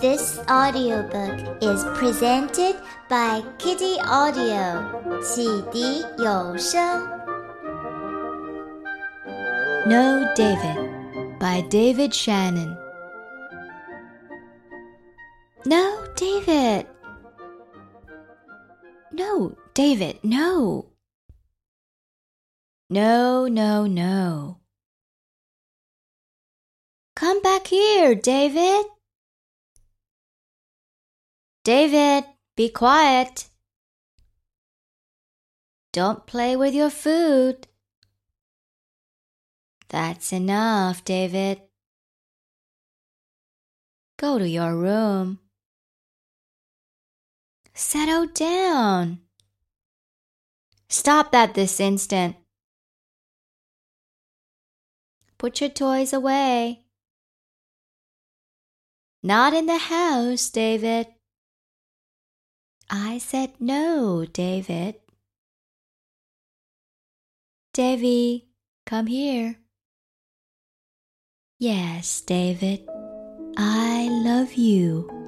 This audiobook is presented by Kitty Audio 启迪有声。 No David by David Shannon. No, David. No, David, no. No, no, no. Come back here, David. David, be quiet. Don't play with your food. That's enough, David. Go to your room. Settle down. Stop that this instant. Put your toys away. Not in the house, David. I said no, David. Davy, come here. Yes, David, I love you.